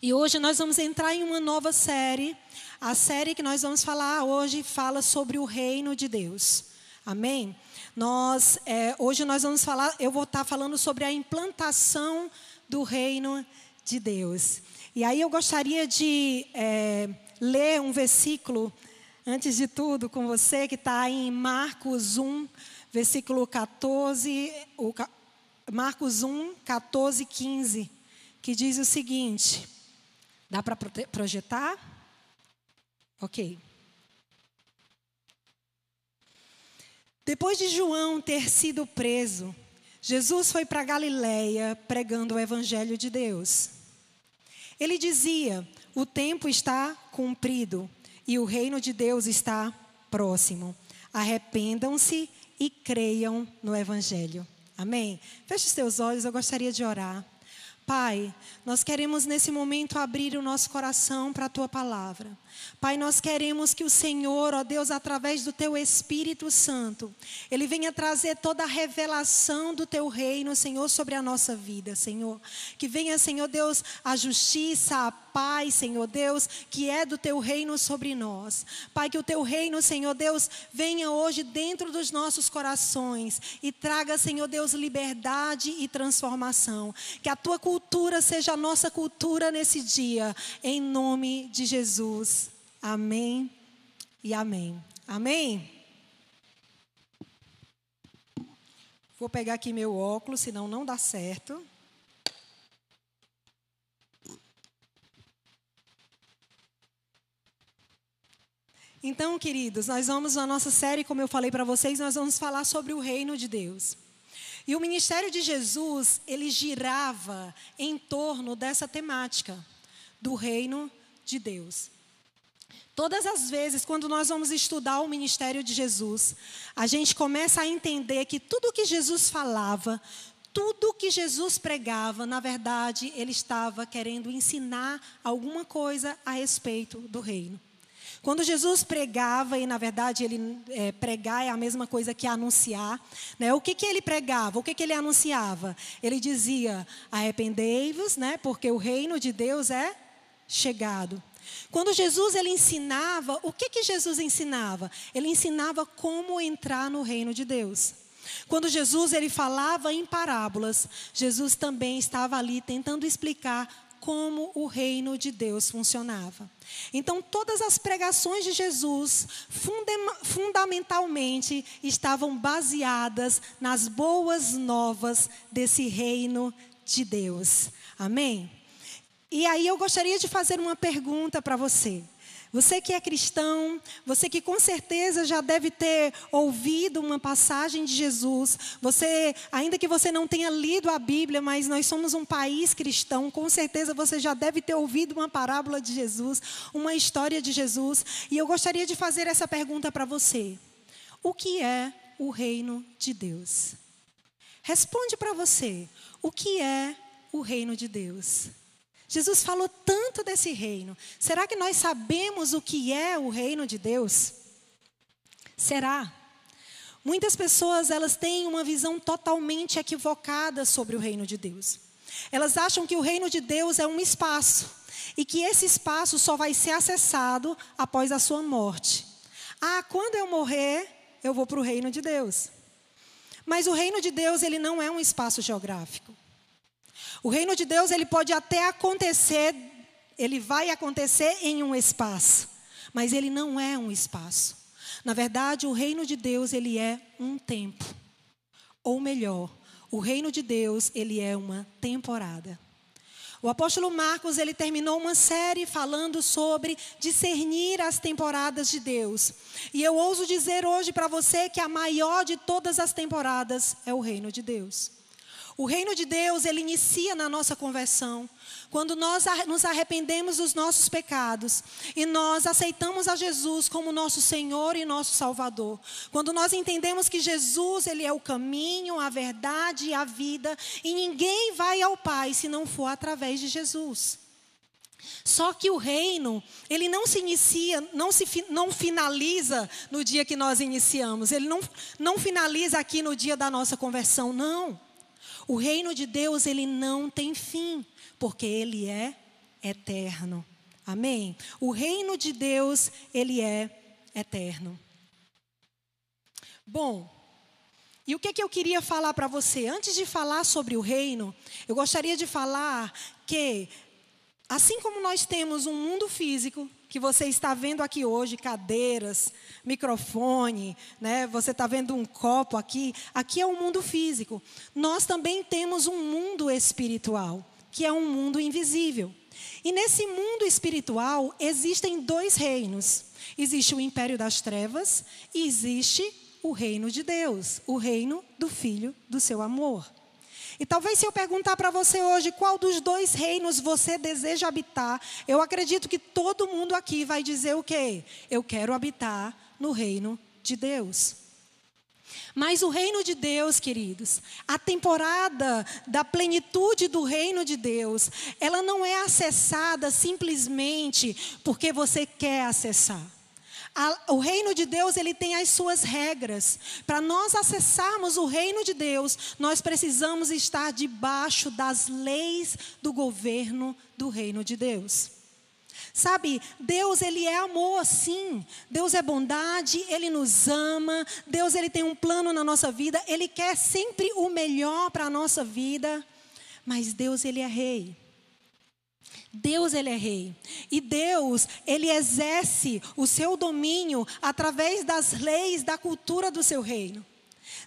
E hoje nós vamos entrar em uma nova série. A série que nós vamos falar hoje fala sobre o reino de Deus. Amém? Nós, é, hoje nós vamos falar, eu vou estar falando sobre a implantação do reino de Deus. E aí eu gostaria de é, ler um versículo, antes de tudo, com você, que está em Marcos 1, versículo 14, o, Marcos 1, 14, 15, que diz o seguinte: dá para projetar? Ok. Depois de João ter sido preso, Jesus foi para Galiléia pregando o evangelho de Deus. Ele dizia: "O tempo está cumprido e o reino de Deus está próximo. Arrependam-se e creiam no evangelho." Amém? Feche os teus olhos, eu gostaria de orar. Pai, nós queremos nesse momento abrir o nosso coração para a tua palavra. Pai, nós queremos que o Senhor, ó Deus, através do teu Espírito Santo, ele venha trazer toda a revelação do teu reino, Senhor, sobre a nossa vida, Senhor. Que venha, Senhor Deus, a justiça, a paz, Senhor Deus, que é do teu reino sobre nós. Pai, que o teu reino, Senhor Deus, venha hoje dentro dos nossos corações e traga, Senhor Deus, liberdade e transformação. Que a tua cultura seja a nossa cultura nesse dia, em nome de Jesus. Amém e amém. Amém? Vou pegar aqui meu óculos, senão não dá certo. Então, queridos, nós vamos na nossa série, como eu falei para vocês, nós vamos falar sobre o reino de Deus. E o ministério de Jesus, ele girava em torno dessa temática do reino de Deus. Todas as vezes, quando nós vamos estudar o ministério de Jesus, a gente começa a entender que tudo que Jesus falava, tudo que Jesus pregava, na verdade, ele estava querendo ensinar alguma coisa a respeito do reino. Quando Jesus pregava, e na verdade ele é, pregar é a mesma coisa que anunciar, né? o que, que ele pregava? O que, que ele anunciava? Ele dizia: arrependei-vos, né? porque o reino de Deus é chegado. Quando Jesus ele ensinava, o que que Jesus ensinava? Ele ensinava como entrar no reino de Deus. Quando Jesus ele falava em parábolas, Jesus também estava ali tentando explicar como o reino de Deus funcionava. Então, todas as pregações de Jesus, fundamentalmente, estavam baseadas nas boas novas desse reino de Deus. Amém? E aí eu gostaria de fazer uma pergunta para você. Você que é cristão, você que com certeza já deve ter ouvido uma passagem de Jesus, você, ainda que você não tenha lido a Bíblia, mas nós somos um país cristão, com certeza você já deve ter ouvido uma parábola de Jesus, uma história de Jesus, e eu gostaria de fazer essa pergunta para você: O que é o reino de Deus? Responde para você: O que é o reino de Deus? Jesus falou tanto desse reino. Será que nós sabemos o que é o reino de Deus? Será? Muitas pessoas elas têm uma visão totalmente equivocada sobre o reino de Deus. Elas acham que o reino de Deus é um espaço e que esse espaço só vai ser acessado após a sua morte. Ah, quando eu morrer, eu vou para o reino de Deus. Mas o reino de Deus ele não é um espaço geográfico. O reino de Deus, ele pode até acontecer, ele vai acontecer em um espaço, mas ele não é um espaço. Na verdade, o reino de Deus, ele é um tempo. Ou melhor, o reino de Deus, ele é uma temporada. O apóstolo Marcos, ele terminou uma série falando sobre discernir as temporadas de Deus. E eu ouso dizer hoje para você que a maior de todas as temporadas é o reino de Deus. O reino de Deus, ele inicia na nossa conversão. Quando nós nos arrependemos dos nossos pecados e nós aceitamos a Jesus como nosso Senhor e nosso Salvador. Quando nós entendemos que Jesus, ele é o caminho, a verdade e a vida, e ninguém vai ao Pai se não for através de Jesus. Só que o reino, ele não se inicia, não se não finaliza no dia que nós iniciamos. Ele não, não finaliza aqui no dia da nossa conversão, não. O reino de Deus, ele não tem fim, porque ele é eterno. Amém? O reino de Deus, ele é eterno. Bom, e o que, que eu queria falar para você? Antes de falar sobre o reino, eu gostaria de falar que, assim como nós temos um mundo físico, que você está vendo aqui hoje, cadeiras, microfone, né? Você está vendo um copo aqui. Aqui é o um mundo físico. Nós também temos um mundo espiritual, que é um mundo invisível. E nesse mundo espiritual existem dois reinos. Existe o império das trevas e existe o reino de Deus, o reino do Filho do seu amor. E talvez se eu perguntar para você hoje qual dos dois reinos você deseja habitar, eu acredito que todo mundo aqui vai dizer o quê? Eu quero habitar no reino de Deus. Mas o reino de Deus, queridos, a temporada da plenitude do reino de Deus, ela não é acessada simplesmente porque você quer acessar a, o reino de Deus ele tem as suas regras. Para nós acessarmos o reino de Deus, nós precisamos estar debaixo das leis do governo do reino de Deus. Sabe, Deus ele é amor, sim. Deus é bondade, ele nos ama. Deus ele tem um plano na nossa vida, ele quer sempre o melhor para a nossa vida. Mas Deus ele é rei. Deus ele é rei. E Deus, ele exerce o seu domínio através das leis da cultura do seu reino.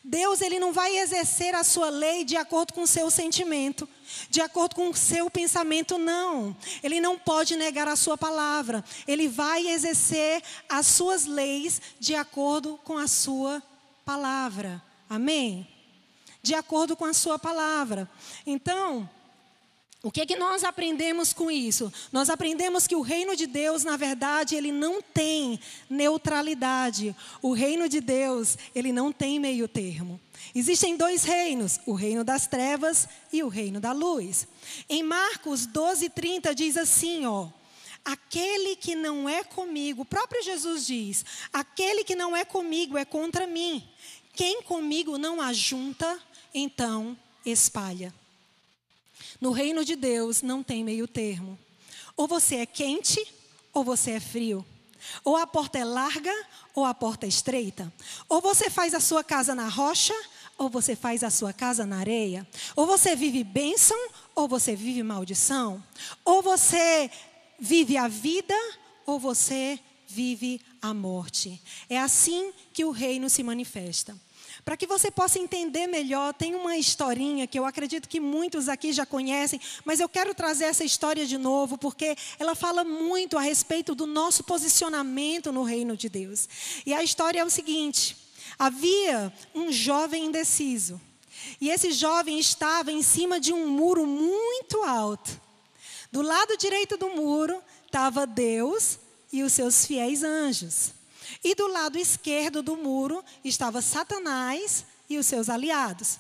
Deus ele não vai exercer a sua lei de acordo com o seu sentimento, de acordo com o seu pensamento, não. Ele não pode negar a sua palavra. Ele vai exercer as suas leis de acordo com a sua palavra. Amém? De acordo com a sua palavra. Então, o que, é que nós aprendemos com isso? Nós aprendemos que o reino de Deus, na verdade, ele não tem neutralidade. O reino de Deus, ele não tem meio termo. Existem dois reinos, o reino das trevas e o reino da luz. Em Marcos 12, 30 diz assim, ó. Aquele que não é comigo, o próprio Jesus diz: aquele que não é comigo é contra mim. Quem comigo não ajunta, então espalha. No reino de Deus não tem meio termo. Ou você é quente ou você é frio. Ou a porta é larga ou a porta é estreita. Ou você faz a sua casa na rocha ou você faz a sua casa na areia. Ou você vive bênção ou você vive maldição. Ou você vive a vida ou você vive a morte. É assim que o reino se manifesta. Para que você possa entender melhor, tem uma historinha que eu acredito que muitos aqui já conhecem, mas eu quero trazer essa história de novo, porque ela fala muito a respeito do nosso posicionamento no reino de Deus. E a história é o seguinte: havia um jovem indeciso, e esse jovem estava em cima de um muro muito alto. Do lado direito do muro estava Deus e os seus fiéis anjos. E do lado esquerdo do muro estava Satanás e os seus aliados.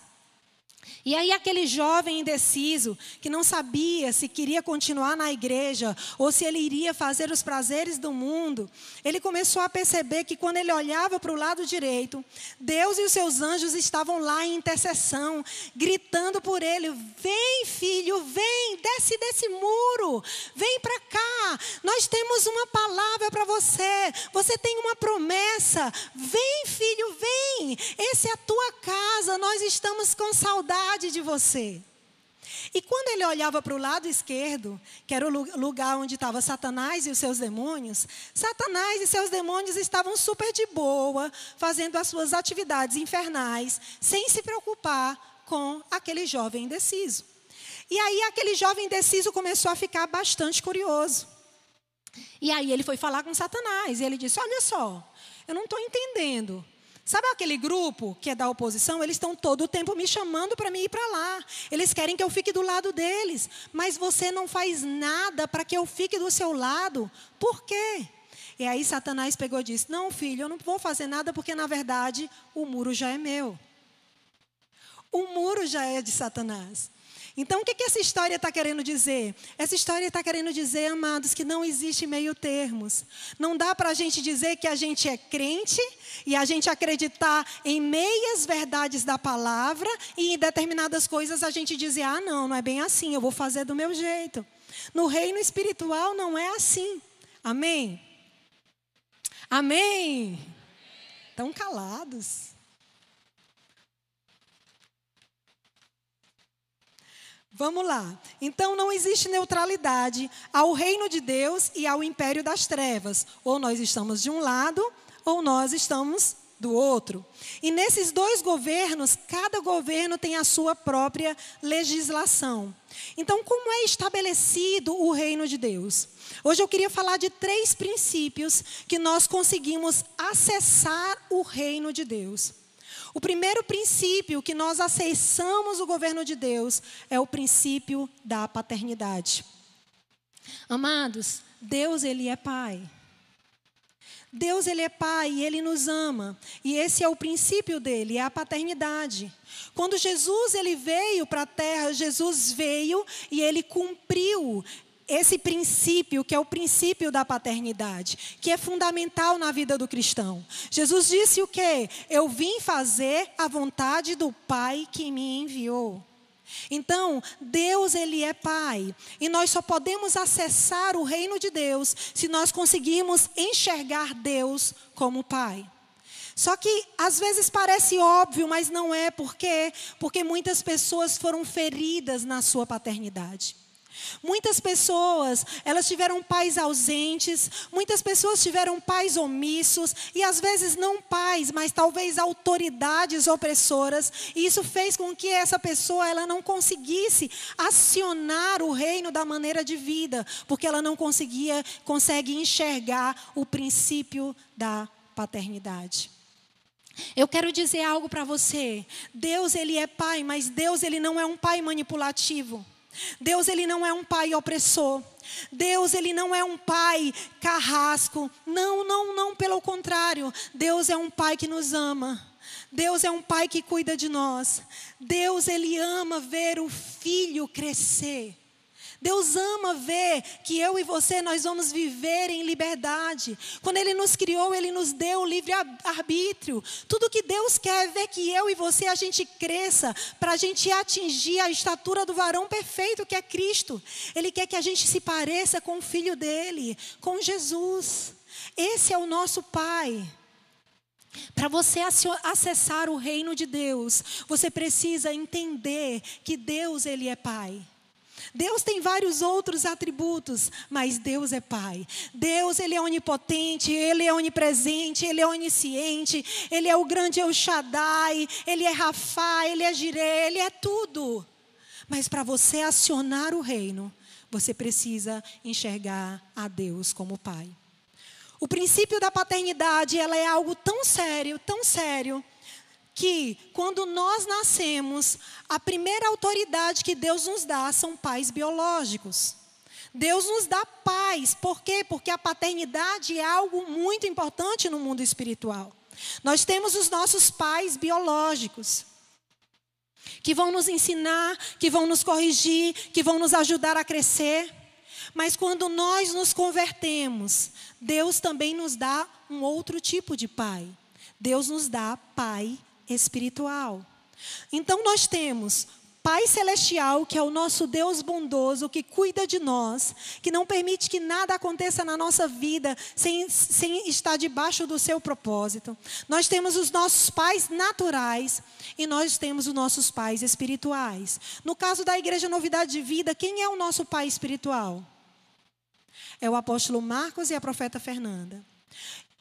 E aí, aquele jovem indeciso, que não sabia se queria continuar na igreja ou se ele iria fazer os prazeres do mundo, ele começou a perceber que quando ele olhava para o lado direito, Deus e os seus anjos estavam lá em intercessão, gritando por ele: Vem, filho, vem, desce desse muro, vem para cá. Nós temos uma palavra para você, você tem uma promessa. Vem, filho, vem. Essa é a tua casa, nós estamos com saudade de você. E quando ele olhava para o lado esquerdo, que era o lugar onde estava Satanás e os seus demônios, Satanás e seus demônios estavam super de boa, fazendo as suas atividades infernais, sem se preocupar com aquele jovem indeciso. E aí aquele jovem indeciso começou a ficar bastante curioso. E aí ele foi falar com Satanás e ele disse: Olha só, eu não estou entendendo. Sabe aquele grupo que é da oposição? Eles estão todo o tempo me chamando para mim ir para lá. Eles querem que eu fique do lado deles. Mas você não faz nada para que eu fique do seu lado. Por quê? E aí Satanás pegou e disse: Não, filho, eu não vou fazer nada porque na verdade o muro já é meu. O muro já é de Satanás. Então, o que, que essa história está querendo dizer? Essa história está querendo dizer, amados, que não existe meio termos. Não dá para a gente dizer que a gente é crente e a gente acreditar em meias verdades da palavra e em determinadas coisas a gente dizer, ah, não, não é bem assim, eu vou fazer do meu jeito. No reino espiritual não é assim. Amém? Amém? Estão calados. Vamos lá. Então não existe neutralidade ao reino de Deus e ao império das trevas. Ou nós estamos de um lado, ou nós estamos do outro. E nesses dois governos, cada governo tem a sua própria legislação. Então, como é estabelecido o reino de Deus? Hoje eu queria falar de três princípios que nós conseguimos acessar o reino de Deus. O primeiro princípio que nós acessamos o governo de Deus é o princípio da paternidade. Amados, Deus ele é pai. Deus ele é pai e ele nos ama. E esse é o princípio dele, é a paternidade. Quando Jesus ele veio para a terra, Jesus veio e ele cumpriu esse princípio, que é o princípio da paternidade, que é fundamental na vida do cristão. Jesus disse o quê? Eu vim fazer a vontade do Pai que me enviou. Então, Deus ele é Pai, e nós só podemos acessar o reino de Deus se nós conseguirmos enxergar Deus como Pai. Só que às vezes parece óbvio, mas não é, por quê? Porque muitas pessoas foram feridas na sua paternidade. Muitas pessoas, elas tiveram pais ausentes, muitas pessoas tiveram pais omissos, e às vezes não pais, mas talvez autoridades opressoras, e isso fez com que essa pessoa ela não conseguisse acionar o reino da maneira de vida, porque ela não conseguia, consegue enxergar o princípio da paternidade. Eu quero dizer algo para você. Deus ele é pai, mas Deus ele não é um pai manipulativo. Deus ele não é um pai opressor. Deus ele não é um pai carrasco. Não, não, não, pelo contrário. Deus é um pai que nos ama. Deus é um pai que cuida de nós. Deus ele ama ver o filho crescer. Deus ama ver que eu e você nós vamos viver em liberdade. Quando Ele nos criou, Ele nos deu o livre arbítrio. Tudo que Deus quer é ver que eu e você a gente cresça para a gente atingir a estatura do varão perfeito que é Cristo. Ele quer que a gente se pareça com o Filho dele, com Jesus. Esse é o nosso Pai. Para você acessar o reino de Deus, você precisa entender que Deus ele é Pai. Deus tem vários outros atributos, mas Deus é Pai. Deus, Ele é onipotente, Ele é onipresente, Ele é onisciente, Ele é o grande El Shaddai, Ele é Rafá, Ele é Jireh, Ele é tudo. Mas para você acionar o reino, você precisa enxergar a Deus como Pai. O princípio da paternidade, ela é algo tão sério, tão sério, que quando nós nascemos, a primeira autoridade que Deus nos dá são pais biológicos. Deus nos dá pais, por quê? Porque a paternidade é algo muito importante no mundo espiritual. Nós temos os nossos pais biológicos, que vão nos ensinar, que vão nos corrigir, que vão nos ajudar a crescer. Mas quando nós nos convertemos, Deus também nos dá um outro tipo de pai. Deus nos dá pai espiritual. Então nós temos Pai Celestial, que é o nosso Deus bondoso, que cuida de nós, que não permite que nada aconteça na nossa vida sem, sem estar debaixo do seu propósito. Nós temos os nossos pais naturais e nós temos os nossos pais espirituais. No caso da Igreja Novidade de Vida, quem é o nosso pai espiritual? É o apóstolo Marcos e a profeta Fernanda.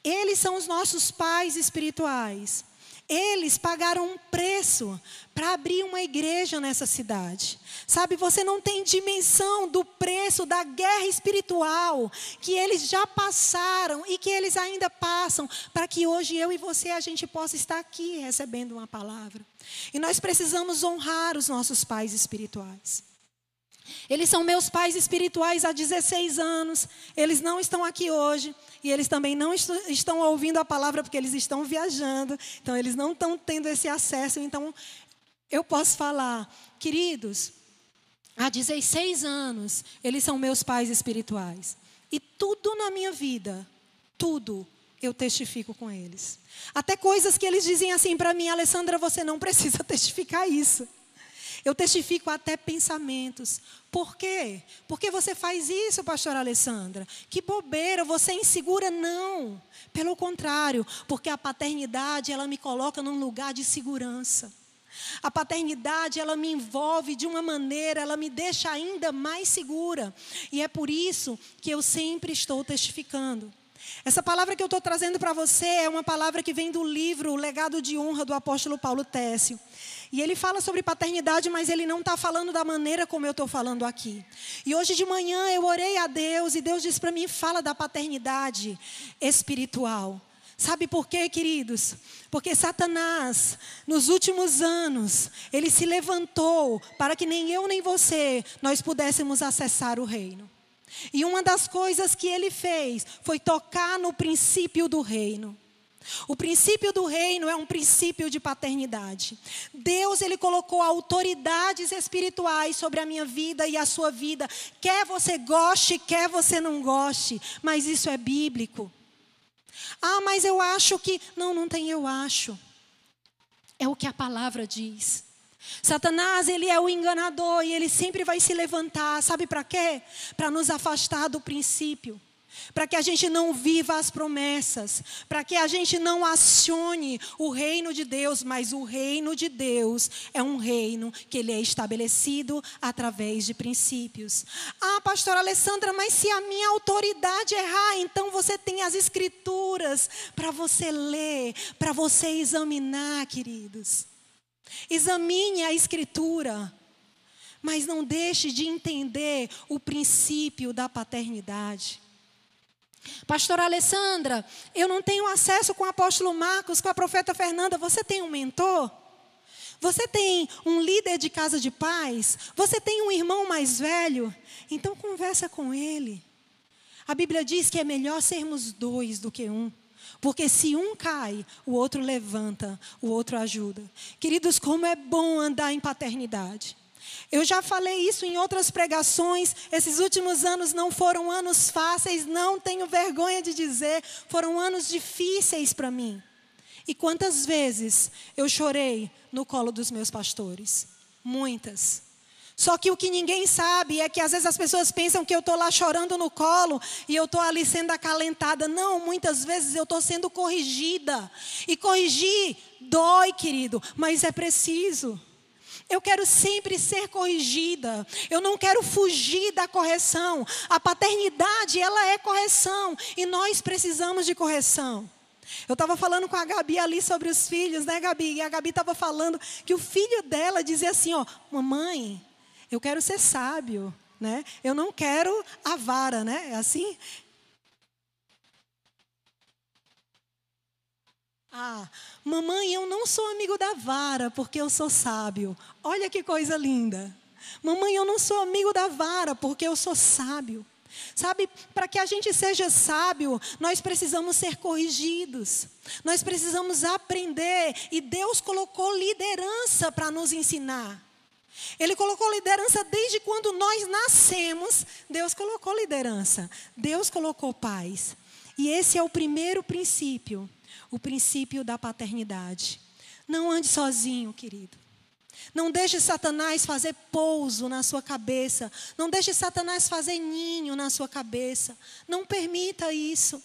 Eles são os nossos pais espirituais. Eles pagaram um preço para abrir uma igreja nessa cidade. Sabe, você não tem dimensão do preço da guerra espiritual que eles já passaram e que eles ainda passam para que hoje eu e você a gente possa estar aqui recebendo uma palavra. E nós precisamos honrar os nossos pais espirituais. Eles são meus pais espirituais há 16 anos. Eles não estão aqui hoje. E eles também não estão ouvindo a palavra porque eles estão viajando. Então, eles não estão tendo esse acesso. Então, eu posso falar, queridos, há 16 anos, eles são meus pais espirituais. E tudo na minha vida, tudo, eu testifico com eles. Até coisas que eles dizem assim para mim, Alessandra, você não precisa testificar isso. Eu testifico até pensamentos. Por quê? Por que você faz isso, pastora Alessandra? Que bobeira, você é insegura? Não. Pelo contrário, porque a paternidade, ela me coloca num lugar de segurança. A paternidade, ela me envolve de uma maneira, ela me deixa ainda mais segura. E é por isso que eu sempre estou testificando. Essa palavra que eu estou trazendo para você é uma palavra que vem do livro O Legado de Honra do apóstolo Paulo Técio. E ele fala sobre paternidade, mas ele não está falando da maneira como eu estou falando aqui. E hoje de manhã eu orei a Deus e Deus disse para mim: fala da paternidade espiritual. Sabe por quê, queridos? Porque Satanás, nos últimos anos, ele se levantou para que nem eu nem você nós pudéssemos acessar o reino. E uma das coisas que ele fez foi tocar no princípio do reino. O princípio do reino é um princípio de paternidade. Deus ele colocou autoridades espirituais sobre a minha vida e a sua vida, quer você goste, quer você não goste, mas isso é bíblico. Ah, mas eu acho que não, não tem eu acho. É o que a palavra diz. Satanás, ele é o enganador e ele sempre vai se levantar, sabe para quê? Para nos afastar do princípio para que a gente não viva as promessas, para que a gente não acione o reino de Deus, mas o reino de Deus é um reino que ele é estabelecido através de princípios. Ah, pastora Alessandra, mas se a minha autoridade errar, então você tem as escrituras para você ler, para você examinar, queridos. Examine a escritura. Mas não deixe de entender o princípio da paternidade. Pastora Alessandra, eu não tenho acesso com o apóstolo Marcos, com a profeta Fernanda. Você tem um mentor? Você tem um líder de casa de paz? Você tem um irmão mais velho? Então conversa com ele. A Bíblia diz que é melhor sermos dois do que um. Porque se um cai, o outro levanta, o outro ajuda. Queridos, como é bom andar em paternidade. Eu já falei isso em outras pregações. Esses últimos anos não foram anos fáceis, não tenho vergonha de dizer, foram anos difíceis para mim. E quantas vezes eu chorei no colo dos meus pastores? Muitas. Só que o que ninguém sabe é que às vezes as pessoas pensam que eu estou lá chorando no colo e eu estou ali sendo acalentada. Não, muitas vezes eu estou sendo corrigida. E corrigir dói, querido, mas é preciso. Eu quero sempre ser corrigida. Eu não quero fugir da correção. A paternidade, ela é correção. E nós precisamos de correção. Eu estava falando com a Gabi ali sobre os filhos, né, Gabi? E a Gabi estava falando que o filho dela dizia assim: Ó, mamãe, eu quero ser sábio, né? Eu não quero a vara, né? É assim? Ah, mamãe, eu não sou amigo da vara porque eu sou sábio. Olha que coisa linda. Mamãe, eu não sou amigo da vara porque eu sou sábio. Sabe, para que a gente seja sábio, nós precisamos ser corrigidos, nós precisamos aprender, e Deus colocou liderança para nos ensinar. Ele colocou liderança desde quando nós nascemos, Deus colocou liderança, Deus colocou paz. E esse é o primeiro princípio o princípio da paternidade. Não ande sozinho, querido. Não deixe Satanás fazer pouso na sua cabeça. Não deixe Satanás fazer ninho na sua cabeça. Não permita isso.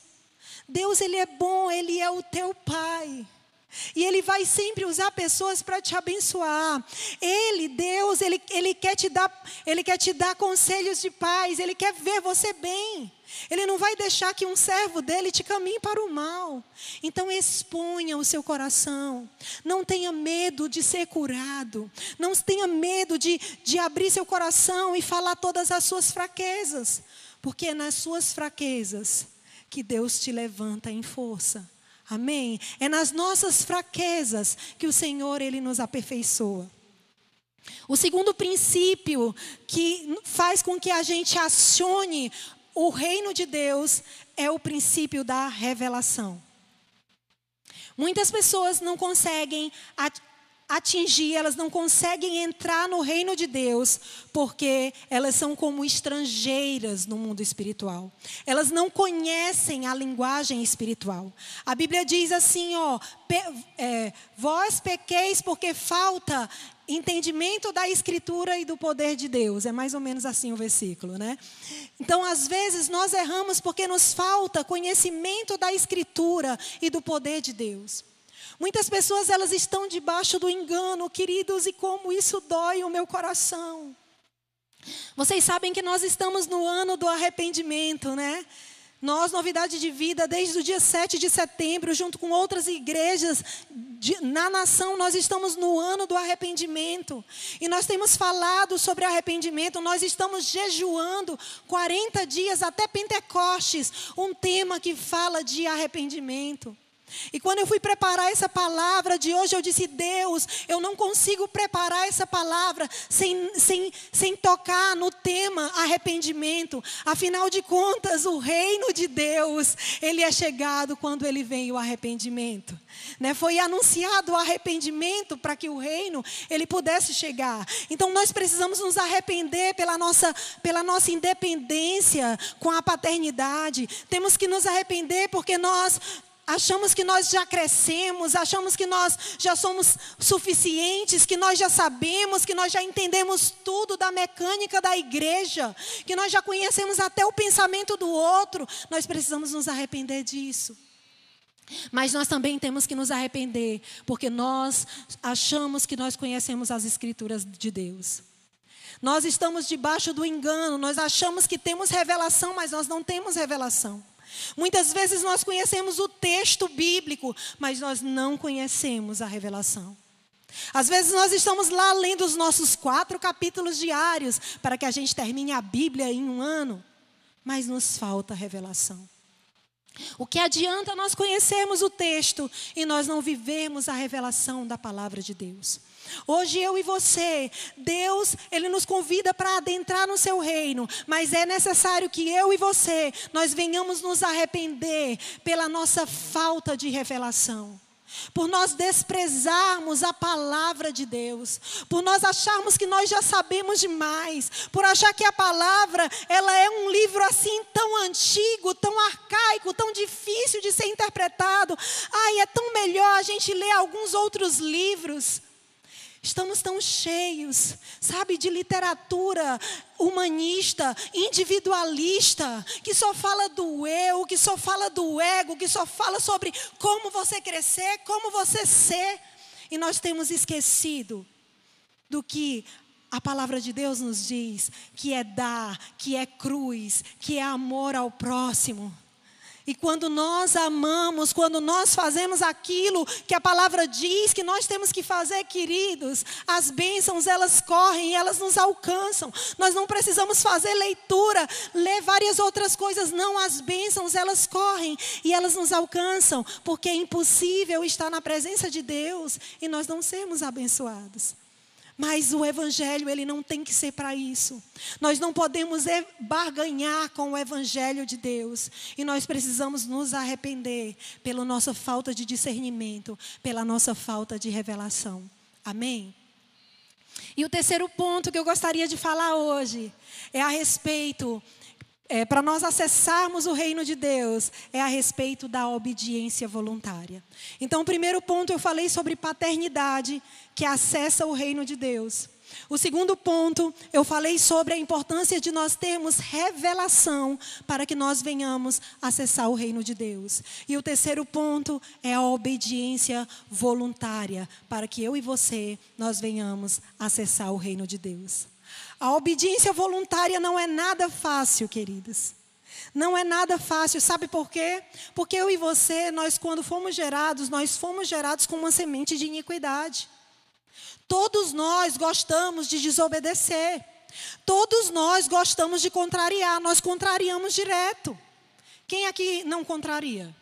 Deus, Ele é bom, Ele é o teu Pai. E Ele vai sempre usar pessoas para te abençoar. Ele, Deus, ele, ele, quer te dar, ele quer te dar conselhos de paz. Ele quer ver você bem. Ele não vai deixar que um servo dele te caminhe para o mal. Então exponha o seu coração. Não tenha medo de ser curado. Não tenha medo de, de abrir seu coração e falar todas as suas fraquezas. Porque é nas suas fraquezas que Deus te levanta em força. Amém? É nas nossas fraquezas que o Senhor ele nos aperfeiçoa. O segundo princípio que faz com que a gente acione o reino de Deus é o princípio da revelação. Muitas pessoas não conseguem atingir, elas não conseguem entrar no reino de Deus, porque elas são como estrangeiras no mundo espiritual. Elas não conhecem a linguagem espiritual. A Bíblia diz assim, ó, é, vós pequeis porque falta entendimento da escritura e do poder de Deus. É mais ou menos assim o versículo, né? Então, às vezes nós erramos porque nos falta conhecimento da escritura e do poder de Deus. Muitas pessoas elas estão debaixo do engano, queridos, e como isso dói o meu coração. Vocês sabem que nós estamos no ano do arrependimento, né? Nós, Novidade de Vida, desde o dia 7 de setembro, junto com outras igrejas de, na nação, nós estamos no ano do arrependimento. E nós temos falado sobre arrependimento, nós estamos jejuando 40 dias até Pentecostes, um tema que fala de arrependimento. E quando eu fui preparar essa palavra de hoje, eu disse: Deus, eu não consigo preparar essa palavra sem, sem, sem tocar no tema arrependimento. Afinal de contas, o reino de Deus, ele é chegado quando ele vem o arrependimento. Né? Foi anunciado o arrependimento para que o reino ele pudesse chegar. Então nós precisamos nos arrepender pela nossa, pela nossa independência com a paternidade. Temos que nos arrepender porque nós Achamos que nós já crescemos, achamos que nós já somos suficientes, que nós já sabemos, que nós já entendemos tudo da mecânica da igreja, que nós já conhecemos até o pensamento do outro. Nós precisamos nos arrepender disso. Mas nós também temos que nos arrepender, porque nós achamos que nós conhecemos as Escrituras de Deus. Nós estamos debaixo do engano, nós achamos que temos revelação, mas nós não temos revelação. Muitas vezes nós conhecemos o texto bíblico, mas nós não conhecemos a revelação. Às vezes nós estamos lá lendo os nossos quatro capítulos diários para que a gente termine a Bíblia em um ano, mas nos falta revelação. O que adianta nós conhecermos o texto e nós não vivermos a revelação da palavra de Deus? Hoje eu e você, Deus, ele nos convida para adentrar no seu reino, mas é necessário que eu e você nós venhamos nos arrepender pela nossa falta de revelação por nós desprezarmos a palavra de Deus, por nós acharmos que nós já sabemos demais, por achar que a palavra ela é um livro assim tão antigo, tão arcaico, tão difícil de ser interpretado. Ai, é tão melhor a gente ler alguns outros livros. Estamos tão cheios, sabe, de literatura humanista, individualista, que só fala do eu, que só fala do ego, que só fala sobre como você crescer, como você ser. E nós temos esquecido do que a palavra de Deus nos diz, que é dar, que é cruz, que é amor ao próximo. E quando nós amamos, quando nós fazemos aquilo que a palavra diz que nós temos que fazer, queridos, as bênçãos elas correm, elas nos alcançam. Nós não precisamos fazer leitura, ler várias outras coisas, não, as bênçãos elas correm e elas nos alcançam, porque é impossível estar na presença de Deus e nós não sermos abençoados. Mas o evangelho, ele não tem que ser para isso. Nós não podemos barganhar com o evangelho de Deus. E nós precisamos nos arrepender pela nossa falta de discernimento, pela nossa falta de revelação. Amém? E o terceiro ponto que eu gostaria de falar hoje é a respeito é, para nós acessarmos o reino de Deus, é a respeito da obediência voluntária. Então, o primeiro ponto eu falei sobre paternidade, que acessa o reino de Deus. O segundo ponto, eu falei sobre a importância de nós termos revelação para que nós venhamos acessar o reino de Deus. E o terceiro ponto é a obediência voluntária, para que eu e você nós venhamos acessar o reino de Deus. A obediência voluntária não é nada fácil, queridos. Não é nada fácil, sabe por quê? Porque eu e você, nós quando fomos gerados, nós fomos gerados com uma semente de iniquidade. Todos nós gostamos de desobedecer. Todos nós gostamos de contrariar, nós contrariamos direto. Quem aqui não contraria?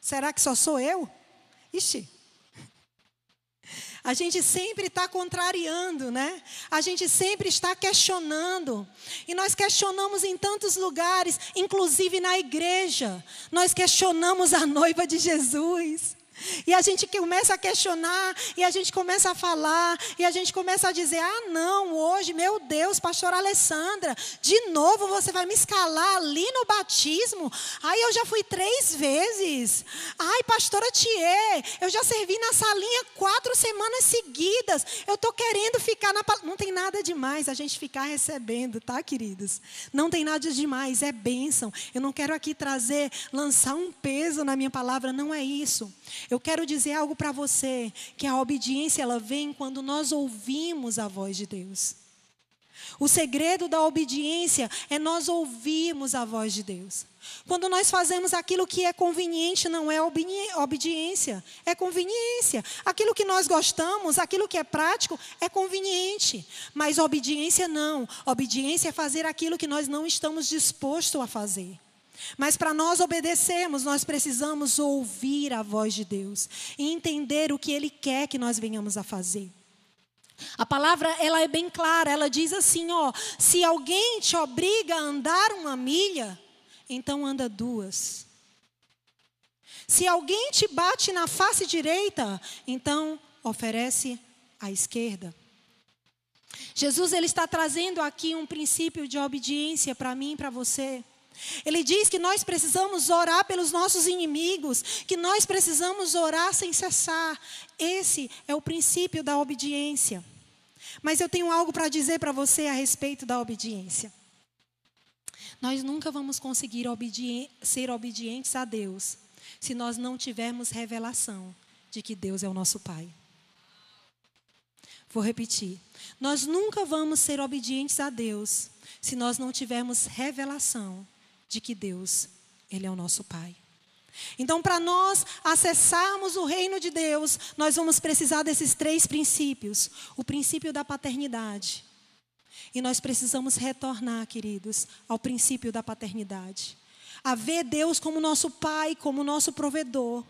Será que só sou eu? Ixi, a gente sempre está contrariando, né? A gente sempre está questionando. E nós questionamos em tantos lugares, inclusive na igreja. Nós questionamos a noiva de Jesus. E a gente começa a questionar, e a gente começa a falar, e a gente começa a dizer: ah, não, hoje, meu Deus, pastor Alessandra, de novo você vai me escalar ali no batismo? Ai, eu já fui três vezes. Ai, pastora Thier, eu já servi na salinha quatro semanas seguidas. Eu estou querendo ficar na. Não tem nada demais a gente ficar recebendo, tá, queridos? Não tem nada demais, é bênção. Eu não quero aqui trazer, lançar um peso na minha palavra, não é isso. Eu quero dizer algo para você, que a obediência ela vem quando nós ouvimos a voz de Deus. O segredo da obediência é nós ouvirmos a voz de Deus. Quando nós fazemos aquilo que é conveniente, não é obediência, é conveniência. Aquilo que nós gostamos, aquilo que é prático, é conveniente. Mas obediência não. Obediência é fazer aquilo que nós não estamos dispostos a fazer. Mas para nós obedecermos, nós precisamos ouvir a voz de Deus e entender o que Ele quer que nós venhamos a fazer. A palavra ela é bem clara, ela diz assim, ó, se alguém te obriga a andar uma milha, então anda duas. Se alguém te bate na face direita, então oferece a esquerda. Jesus ele está trazendo aqui um princípio de obediência para mim e para você. Ele diz que nós precisamos orar pelos nossos inimigos, que nós precisamos orar sem cessar. Esse é o princípio da obediência. Mas eu tenho algo para dizer para você a respeito da obediência. Nós nunca vamos conseguir obedi ser obedientes a Deus se nós não tivermos revelação de que Deus é o nosso Pai. Vou repetir. Nós nunca vamos ser obedientes a Deus se nós não tivermos revelação de que Deus, Ele é o nosso Pai. Então, para nós acessarmos o reino de Deus, nós vamos precisar desses três princípios: o princípio da paternidade. E nós precisamos retornar, queridos, ao princípio da paternidade. A ver Deus como nosso Pai, como nosso provedor,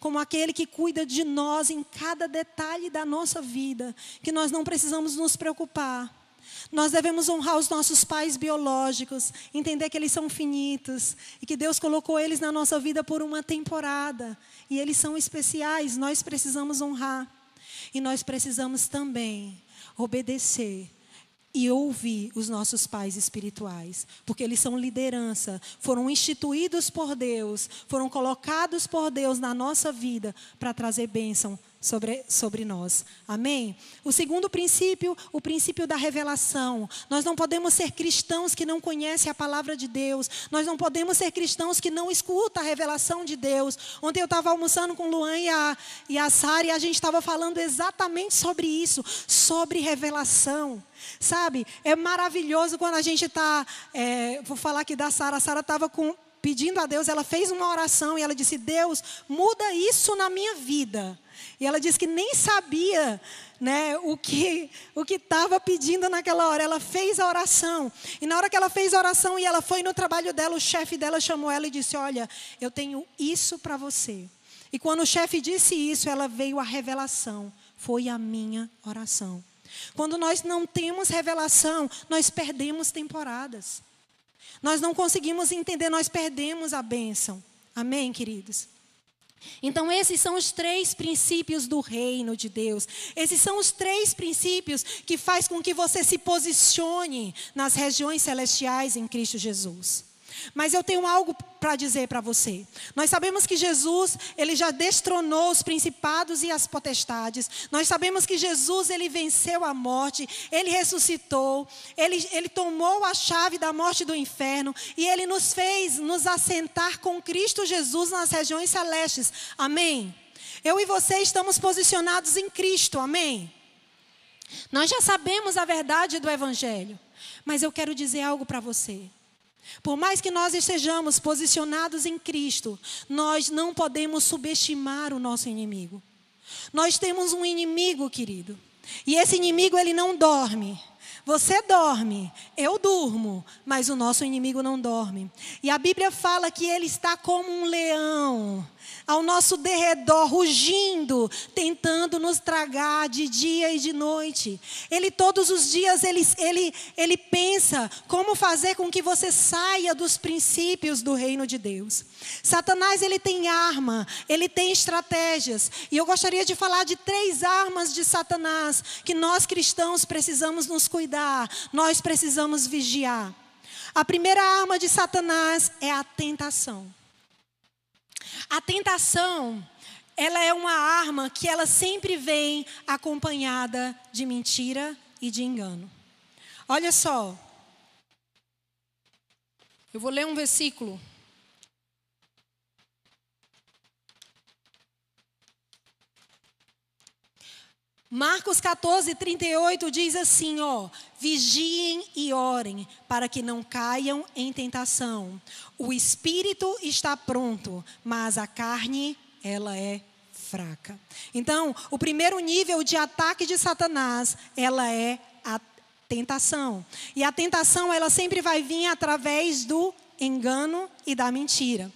como aquele que cuida de nós em cada detalhe da nossa vida, que nós não precisamos nos preocupar nós devemos honrar os nossos pais biológicos, entender que eles são finitos e que Deus colocou eles na nossa vida por uma temporada e eles são especiais, nós precisamos honrar. E nós precisamos também obedecer e ouvir os nossos pais espirituais, porque eles são liderança, foram instituídos por Deus, foram colocados por Deus na nossa vida para trazer bênção sobre, sobre nós. Amém? O segundo princípio, o princípio da revelação. Nós não podemos ser cristãos que não conhecem a palavra de Deus. Nós não podemos ser cristãos que não escutam a revelação de Deus. Ontem eu estava almoçando com Luan e a, e a Sara e a gente estava falando exatamente sobre isso, sobre revelação. Sabe, é maravilhoso quando a gente está. É, vou falar aqui da Sara. A Sara estava pedindo a Deus, ela fez uma oração e ela disse: Deus, muda isso na minha vida. E ela disse que nem sabia né, o que o que estava pedindo naquela hora. Ela fez a oração. E na hora que ela fez a oração e ela foi no trabalho dela, o chefe dela chamou ela e disse: Olha, eu tenho isso para você. E quando o chefe disse isso, ela veio a revelação. Foi a minha oração. Quando nós não temos revelação, nós perdemos temporadas. Nós não conseguimos entender, nós perdemos a bênção. Amém, queridos? Então, esses são os três princípios do reino de Deus. Esses são os três princípios que faz com que você se posicione nas regiões celestiais em Cristo Jesus. Mas eu tenho algo para dizer para você. Nós sabemos que Jesus, ele já destronou os principados e as potestades. Nós sabemos que Jesus, ele venceu a morte, ele ressuscitou, ele, ele tomou a chave da morte do inferno e ele nos fez nos assentar com Cristo Jesus nas regiões celestes. Amém? Eu e você estamos posicionados em Cristo. Amém? Nós já sabemos a verdade do Evangelho. Mas eu quero dizer algo para você. Por mais que nós estejamos posicionados em Cristo, nós não podemos subestimar o nosso inimigo. Nós temos um inimigo, querido. E esse inimigo ele não dorme. Você dorme, eu durmo, mas o nosso inimigo não dorme. E a Bíblia fala que ele está como um leão ao nosso derredor, rugindo, tentando nos tragar de dia e de noite. Ele todos os dias ele, ele, ele pensa como fazer com que você saia dos princípios do reino de Deus. Satanás ele tem arma, ele tem estratégias. E eu gostaria de falar de três armas de Satanás que nós cristãos precisamos nos cuidar, nós precisamos vigiar. A primeira arma de Satanás é a tentação. A tentação, ela é uma arma que ela sempre vem acompanhada de mentira e de engano. Olha só. Eu vou ler um versículo. Marcos 14, 38 diz assim: ó, vigiem e orem para que não caiam em tentação. O espírito está pronto, mas a carne, ela é fraca. Então, o primeiro nível de ataque de Satanás, ela é a tentação. E a tentação, ela sempre vai vir através do engano e da mentira.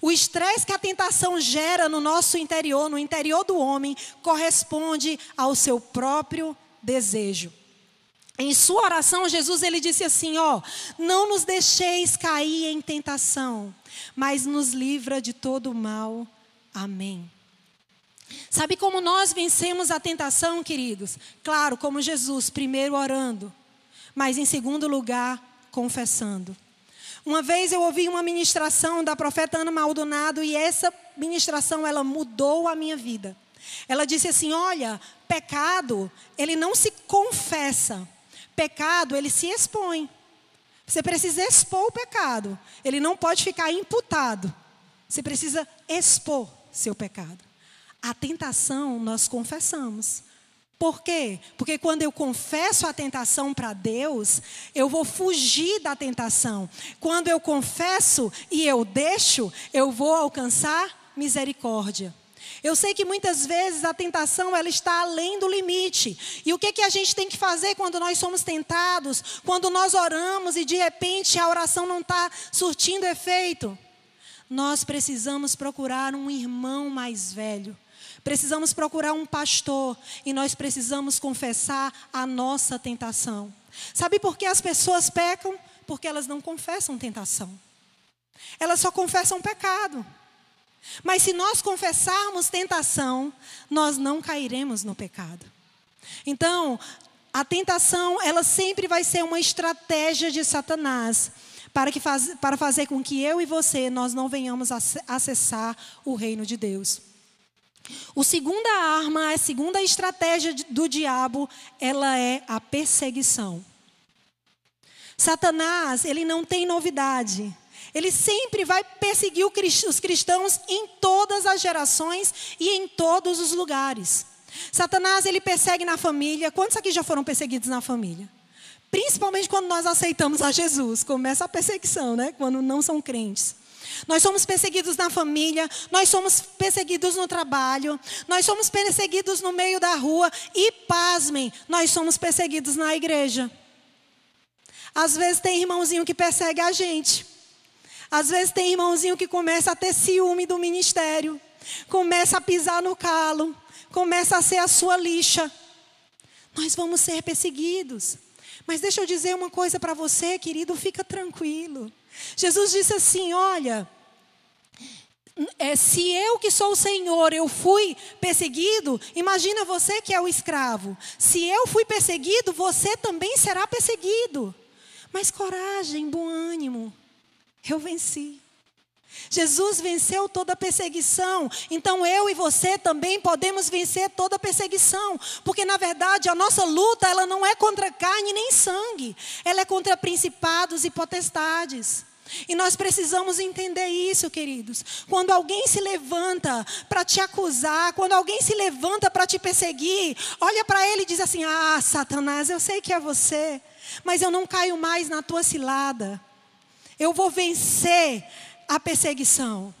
O estresse que a tentação gera no nosso interior, no interior do homem, corresponde ao seu próprio desejo. Em sua oração, Jesus ele disse assim, ó: "Não nos deixeis cair em tentação, mas nos livra de todo mal. Amém." Sabe como nós vencemos a tentação, queridos? Claro, como Jesus, primeiro orando, mas em segundo lugar, confessando. Uma vez eu ouvi uma ministração da profeta Ana Maldonado e essa ministração ela mudou a minha vida. Ela disse assim: "Olha, pecado, ele não se confessa. Pecado, ele se expõe. Você precisa expor o pecado. Ele não pode ficar imputado. Você precisa expor seu pecado. A tentação nós confessamos. Por quê? Porque quando eu confesso a tentação para Deus, eu vou fugir da tentação. Quando eu confesso e eu deixo, eu vou alcançar misericórdia. Eu sei que muitas vezes a tentação ela está além do limite. E o que, que a gente tem que fazer quando nós somos tentados? Quando nós oramos e de repente a oração não está surtindo efeito? Nós precisamos procurar um irmão mais velho Precisamos procurar um pastor e nós precisamos confessar a nossa tentação. Sabe por que as pessoas pecam? Porque elas não confessam tentação. Elas só confessam pecado. Mas se nós confessarmos tentação, nós não cairemos no pecado. Então, a tentação, ela sempre vai ser uma estratégia de Satanás para, que faz, para fazer com que eu e você nós não venhamos acessar o reino de Deus. O segunda arma, a segunda estratégia do diabo, ela é a perseguição. Satanás, ele não tem novidade. Ele sempre vai perseguir os cristãos em todas as gerações e em todos os lugares. Satanás, ele persegue na família. Quantos aqui já foram perseguidos na família? Principalmente quando nós aceitamos a Jesus. Começa a perseguição, né? Quando não são crentes. Nós somos perseguidos na família, nós somos perseguidos no trabalho, nós somos perseguidos no meio da rua e, pasmem, nós somos perseguidos na igreja. Às vezes tem irmãozinho que persegue a gente. Às vezes tem irmãozinho que começa a ter ciúme do ministério, começa a pisar no calo, começa a ser a sua lixa. Nós vamos ser perseguidos. Mas deixa eu dizer uma coisa para você, querido, fica tranquilo. Jesus disse assim: Olha, é, se eu que sou o Senhor, eu fui perseguido, imagina você que é o escravo. Se eu fui perseguido, você também será perseguido. Mas coragem, bom ânimo. Eu venci. Jesus venceu toda perseguição, então eu e você também podemos vencer toda perseguição, porque na verdade a nossa luta ela não é contra carne nem sangue, ela é contra principados e potestades. E nós precisamos entender isso, queridos. Quando alguém se levanta para te acusar, quando alguém se levanta para te perseguir, olha para ele e diz assim: Ah, Satanás, eu sei que é você, mas eu não caio mais na tua cilada. Eu vou vencer a perseguição.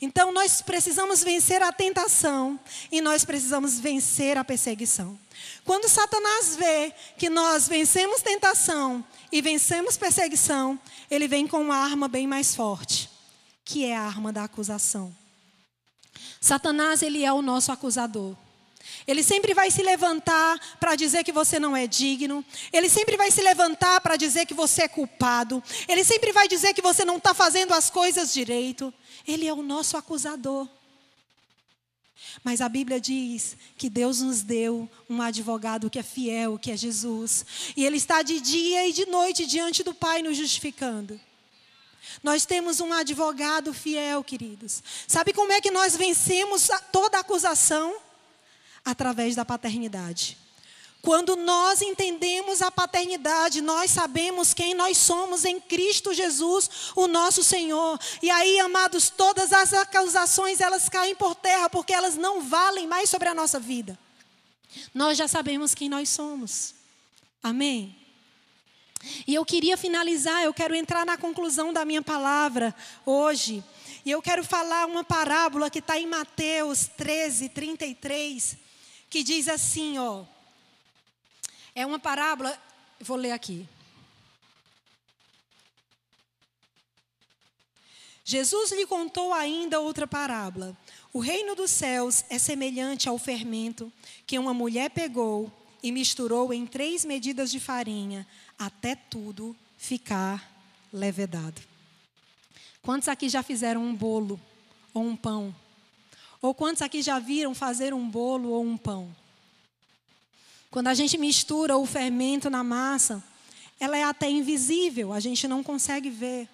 Então nós precisamos vencer a tentação e nós precisamos vencer a perseguição. Quando Satanás vê que nós vencemos tentação e vencemos perseguição, ele vem com uma arma bem mais forte, que é a arma da acusação. Satanás, ele é o nosso acusador. Ele sempre vai se levantar para dizer que você não é digno. Ele sempre vai se levantar para dizer que você é culpado. Ele sempre vai dizer que você não está fazendo as coisas direito. Ele é o nosso acusador. Mas a Bíblia diz que Deus nos deu um advogado que é fiel, que é Jesus. E Ele está de dia e de noite diante do Pai nos justificando. Nós temos um advogado fiel, queridos. Sabe como é que nós vencemos toda acusação? Através da paternidade. Quando nós entendemos a paternidade, nós sabemos quem nós somos em Cristo Jesus, o nosso Senhor. E aí, amados, todas as acusações elas caem por terra porque elas não valem mais sobre a nossa vida. Nós já sabemos quem nós somos. Amém. E eu queria finalizar, eu quero entrar na conclusão da minha palavra hoje. E eu quero falar uma parábola que está em Mateus 13, 33 que diz assim, ó. É uma parábola, vou ler aqui. Jesus lhe contou ainda outra parábola. O reino dos céus é semelhante ao fermento que uma mulher pegou e misturou em três medidas de farinha, até tudo ficar levedado. Quantos aqui já fizeram um bolo ou um pão? Ou quantos aqui já viram fazer um bolo ou um pão? Quando a gente mistura o fermento na massa, ela é até invisível, a gente não consegue ver.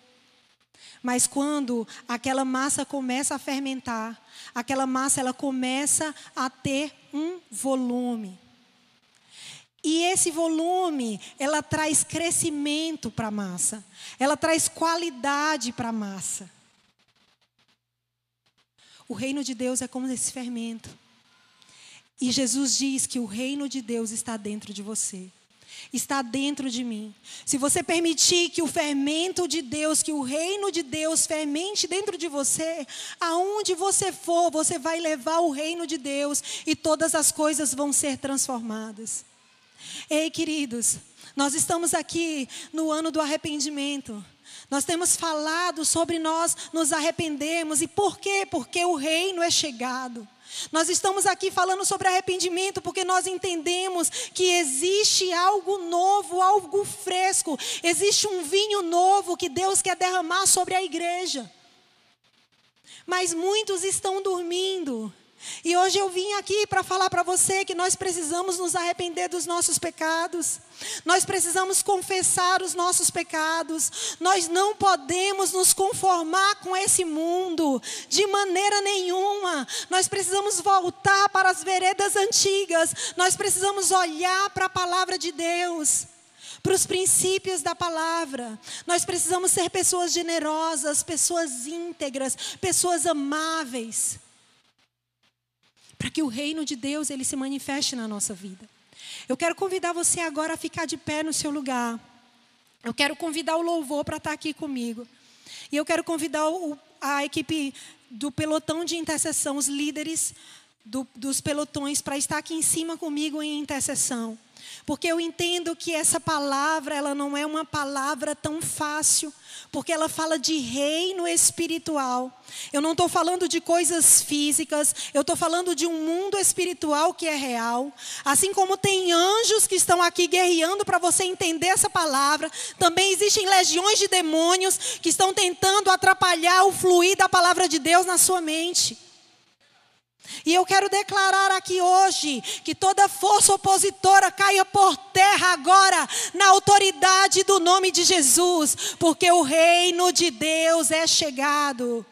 Mas quando aquela massa começa a fermentar, aquela massa ela começa a ter um volume. E esse volume, ela traz crescimento para a massa. Ela traz qualidade para a massa. O reino de Deus é como esse fermento. E Jesus diz que o reino de Deus está dentro de você. Está dentro de mim. Se você permitir que o fermento de Deus, que o reino de Deus fermente dentro de você, aonde você for, você vai levar o reino de Deus e todas as coisas vão ser transformadas. Ei, queridos, nós estamos aqui no ano do arrependimento. Nós temos falado sobre nós nos arrependermos. E por quê? Porque o reino é chegado. Nós estamos aqui falando sobre arrependimento porque nós entendemos que existe algo novo, algo fresco, existe um vinho novo que Deus quer derramar sobre a igreja. Mas muitos estão dormindo. E hoje eu vim aqui para falar para você que nós precisamos nos arrepender dos nossos pecados. Nós precisamos confessar os nossos pecados. Nós não podemos nos conformar com esse mundo de maneira nenhuma. Nós precisamos voltar para as veredas antigas. Nós precisamos olhar para a palavra de Deus para os princípios da palavra. Nós precisamos ser pessoas generosas, pessoas íntegras, pessoas amáveis para que o reino de Deus ele se manifeste na nossa vida. Eu quero convidar você agora a ficar de pé no seu lugar. Eu quero convidar o louvor para estar aqui comigo. E eu quero convidar o, a equipe do pelotão de intercessão, os líderes do, dos pelotões, para estar aqui em cima comigo em intercessão. Porque eu entendo que essa palavra, ela não é uma palavra tão fácil, porque ela fala de reino espiritual. Eu não estou falando de coisas físicas, eu estou falando de um mundo espiritual que é real. Assim como tem anjos que estão aqui guerreando para você entender essa palavra, também existem legiões de demônios que estão tentando atrapalhar o fluir da palavra de Deus na sua mente. E eu quero declarar aqui hoje que toda força opositora caia por terra agora, na autoridade do nome de Jesus, porque o reino de Deus é chegado.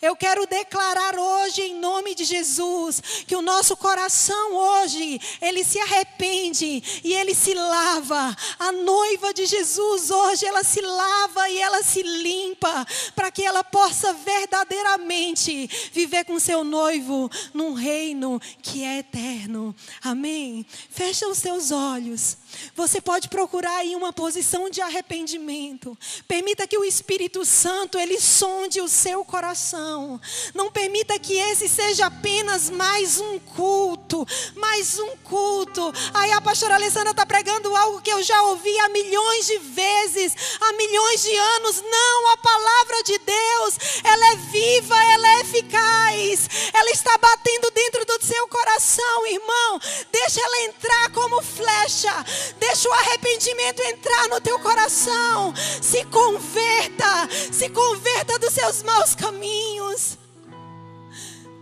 Eu quero declarar hoje, em nome de Jesus, que o nosso coração hoje, ele se arrepende e ele se lava. A noiva de Jesus hoje, ela se lava e ela se limpa, para que ela possa verdadeiramente viver com seu noivo num reino que é eterno. Amém? Fecha os seus olhos. Você pode procurar aí uma posição de arrependimento. Permita que o Espírito Santo, ele sonde o seu coração. Não permita que esse seja apenas mais um culto, mais um culto. Aí a pastora Alessandra está pregando algo que eu já ouvi há milhões de vezes, há milhões de anos. Não, a palavra de Deus, ela é viva, ela é eficaz, ela está batendo dentro do seu coração, irmão. Deixa ela entrar como flecha, deixa o arrependimento entrar no teu coração. Se converta, se converta dos seus maus caminhos.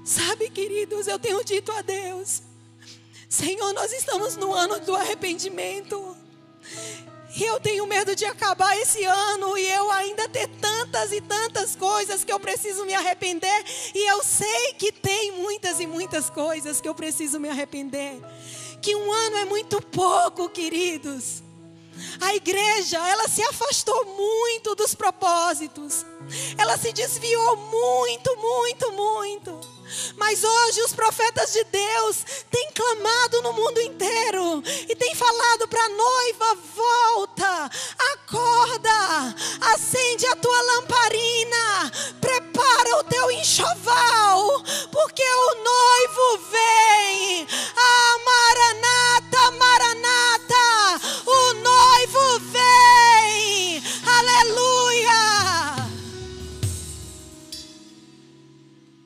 Sabe, queridos, eu tenho dito a Deus: Senhor, nós estamos no ano do arrependimento. E eu tenho medo de acabar esse ano e eu ainda ter tantas e tantas coisas que eu preciso me arrepender. E eu sei que tem muitas e muitas coisas que eu preciso me arrepender. Que um ano é muito pouco, queridos. A igreja, ela se afastou muito dos propósitos. Ela se desviou muito, muito, muito. Mas hoje os profetas de Deus têm clamado no mundo inteiro e têm falado para a noiva: volta, acorda, acende a tua lamparina, prepara o teu enxoval, porque o noivo vem. Ah, Maranata, Maranata.